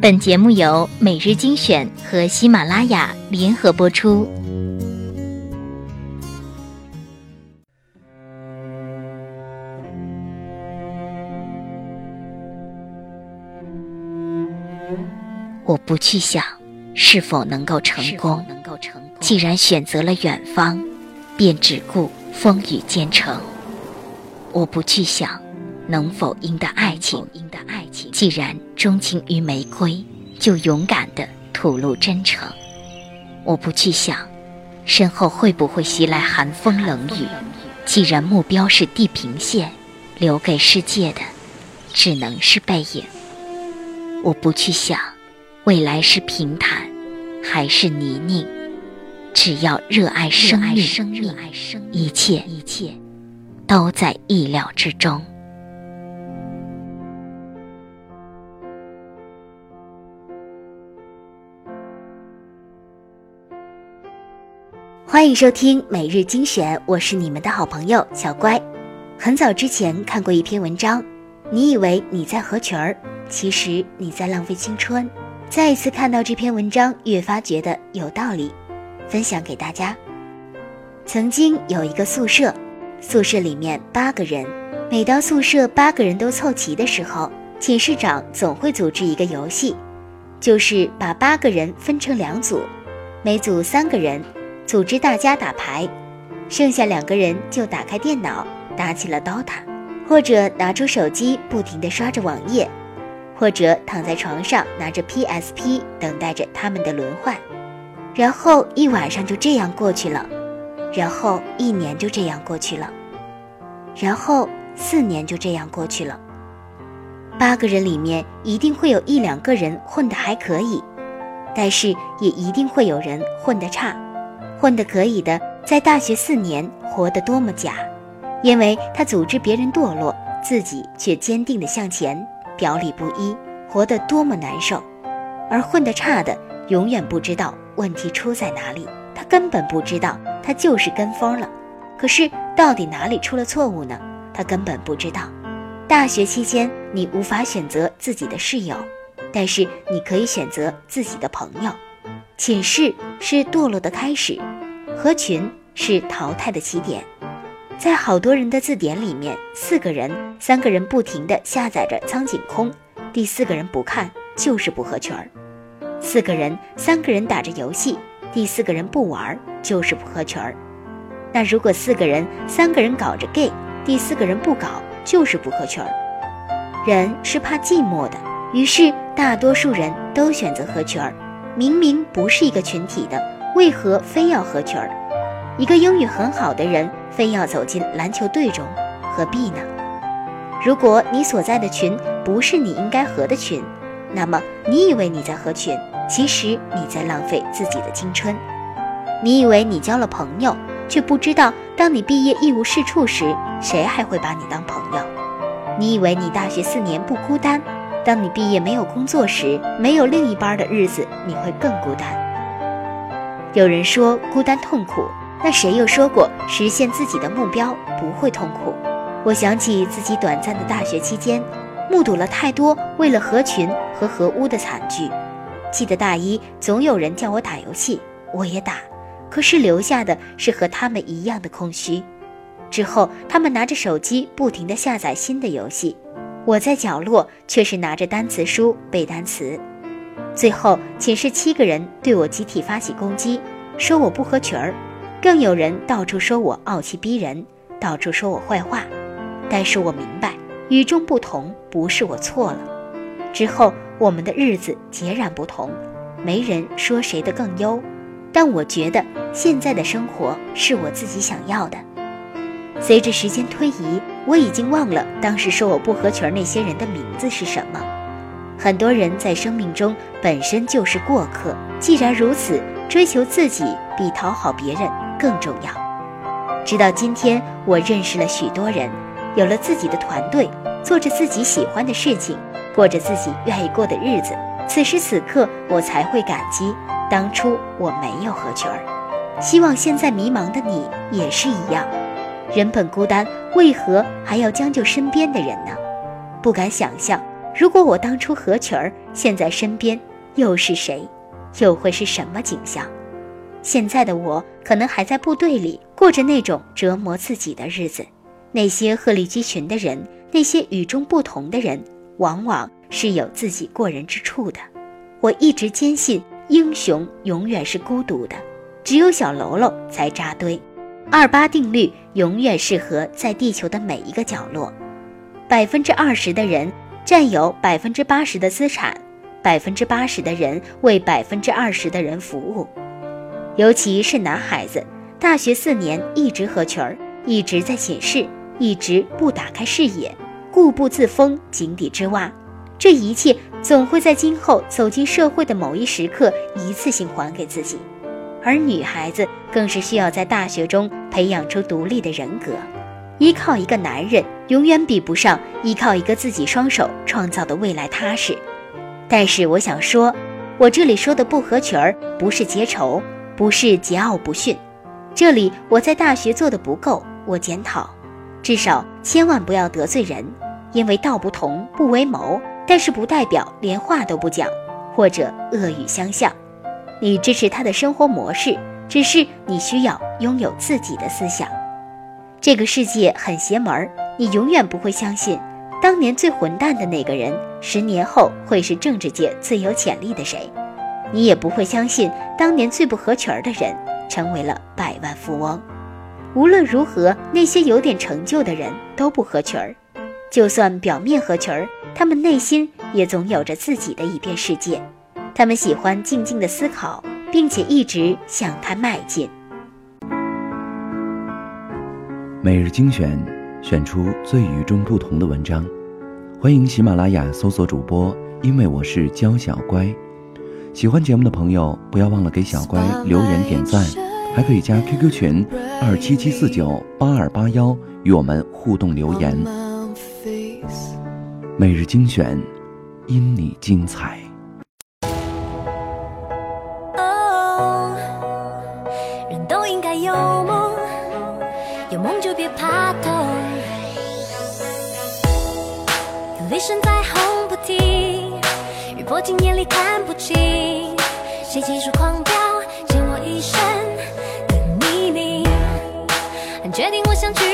本节目由每日精选和喜马拉雅联合播出。我不去想是否能够成功，既然选择了远方，便只顾风雨兼程。我不去想能否赢得爱情，既然钟情于玫瑰，就勇敢地吐露真诚。我不去想身后会不会袭来寒风冷雨，既然目标是地平线，留给世界的只能是背影。我不去想。未来是平坦还是泥泞？只要热爱生命，一切一切都在意料之中。欢迎收听每日精选，我是你们的好朋友小乖。很早之前看过一篇文章，你以为你在合群儿，其实你在浪费青春。再一次看到这篇文章，越发觉得有道理，分享给大家。曾经有一个宿舍，宿舍里面八个人，每当宿舍八个人都凑齐的时候，寝室长总会组织一个游戏，就是把八个人分成两组，每组三个人，组织大家打牌，剩下两个人就打开电脑打起了 DOTA，或者拿出手机不停地刷着网页。或者躺在床上拿着 PSP 等待着他们的轮换，然后一晚上就这样过去了，然后一年就这样过去了，然后四年就这样过去了。八个人里面一定会有一两个人混得还可以，但是也一定会有人混得差。混得可以的，在大学四年活得多么假，因为他组织别人堕落，自己却坚定地向前。表里不一，活得多么难受，而混得差的永远不知道问题出在哪里，他根本不知道他就是跟风了。可是到底哪里出了错误呢？他根本不知道。大学期间你无法选择自己的室友，但是你可以选择自己的朋友。寝室是堕落的开始，合群是淘汰的起点。在好多人的字典里面，四个人，三个人不停地下载着苍井空，第四个人不看就是不合群儿；四个人，三个人打着游戏，第四个人不玩就是不合群儿。那如果四个人，三个人搞着 gay，第四个人不搞就是不合群儿。人是怕寂寞的，于是大多数人都选择合群儿。明明不是一个群体的，为何非要合群儿？一个英语很好的人。非要走进篮球队中，何必呢？如果你所在的群不是你应该合的群，那么你以为你在合群，其实你在浪费自己的青春。你以为你交了朋友，却不知道当你毕业一无是处时，谁还会把你当朋友？你以为你大学四年不孤单，当你毕业没有工作时，没有另一半的日子，你会更孤单。有人说孤单痛苦。那谁又说过实现自己的目标不会痛苦？我想起自己短暂的大学期间，目睹了太多为了合群和合污的惨剧。记得大一总有人叫我打游戏，我也打，可是留下的是和他们一样的空虚。之后他们拿着手机不停地下载新的游戏，我在角落却是拿着单词书背单词。最后寝室七个人对我集体发起攻击，说我不合群儿。更有人到处说我傲气逼人，到处说我坏话，但是我明白与众不同不是我错了。之后我们的日子截然不同，没人说谁的更优，但我觉得现在的生活是我自己想要的。随着时间推移，我已经忘了当时说我不合群那些人的名字是什么。很多人在生命中本身就是过客，既然如此，追求自己比讨好别人。更重要。直到今天，我认识了许多人，有了自己的团队，做着自己喜欢的事情，过着自己愿意过的日子。此时此刻，我才会感激当初我没有合群儿。希望现在迷茫的你也是一样。人本孤单，为何还要将就身边的人呢？不敢想象，如果我当初合群儿，现在身边又是谁，又会是什么景象？现在的我可能还在部队里过着那种折磨自己的日子。那些鹤立鸡群的人，那些与众不同的人，往往是有自己过人之处的。我一直坚信，英雄永远是孤独的，只有小喽啰才扎堆。二八定律永远适合在地球的每一个角落。百分之二十的人占有百分之八十的资产，百分之八十的人为百分之二十的人服务。尤其是男孩子，大学四年一直合群儿，一直在寝室，一直不打开视野，固步自封，井底之蛙。这一切总会在今后走进社会的某一时刻一次性还给自己。而女孩子更是需要在大学中培养出独立的人格，依靠一个男人永远比不上依靠一个自己双手创造的未来踏实。但是我想说，我这里说的不合群儿，不是结仇，不是桀骜不驯。这里我在大学做的不够，我检讨，至少千万不要得罪人，因为道不同不为谋，但是不代表连话都不讲，或者恶语相向。你支持他的生活模式，只是你需要拥有自己的思想。这个世界很邪门儿，你永远不会相信，当年最混蛋的那个人，十年后会是政治界最有潜力的谁。你也不会相信，当年最不合群儿的人，成为了百万富翁。无论如何，那些有点成就的人都不合群儿，就算表面合群儿，他们内心也总有着自己的一片世界。他们喜欢静静的思考，并且一直向它迈进。每日精选，选出最与众不同的文章。欢迎喜马拉雅搜索主播，因为我是娇小乖。喜欢节目的朋友，不要忘了给小乖留言点赞，还可以加 QQ 群二七七四九八二八幺与我们互动留言。每日精选，因你精彩。急速狂飙，溅我一身的泥泞。很确定我想去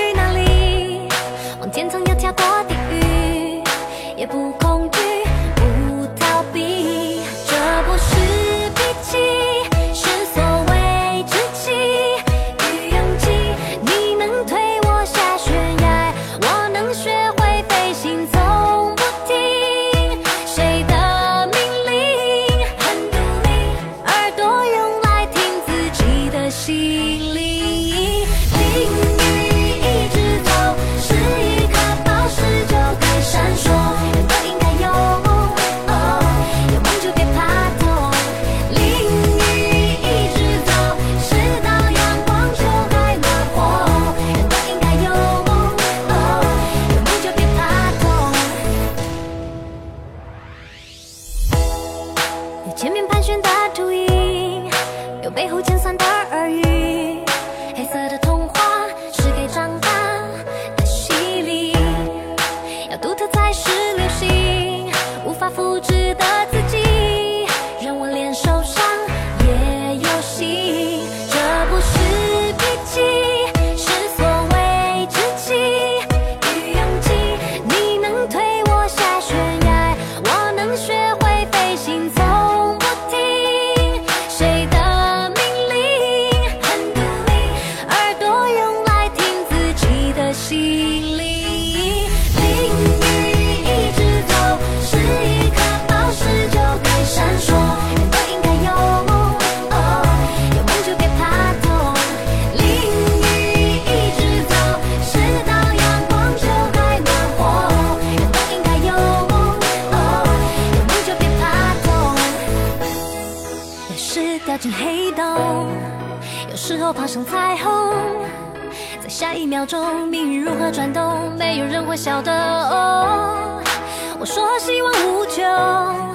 秒钟，命运如何转动，没有人会晓得。我说希望无穷。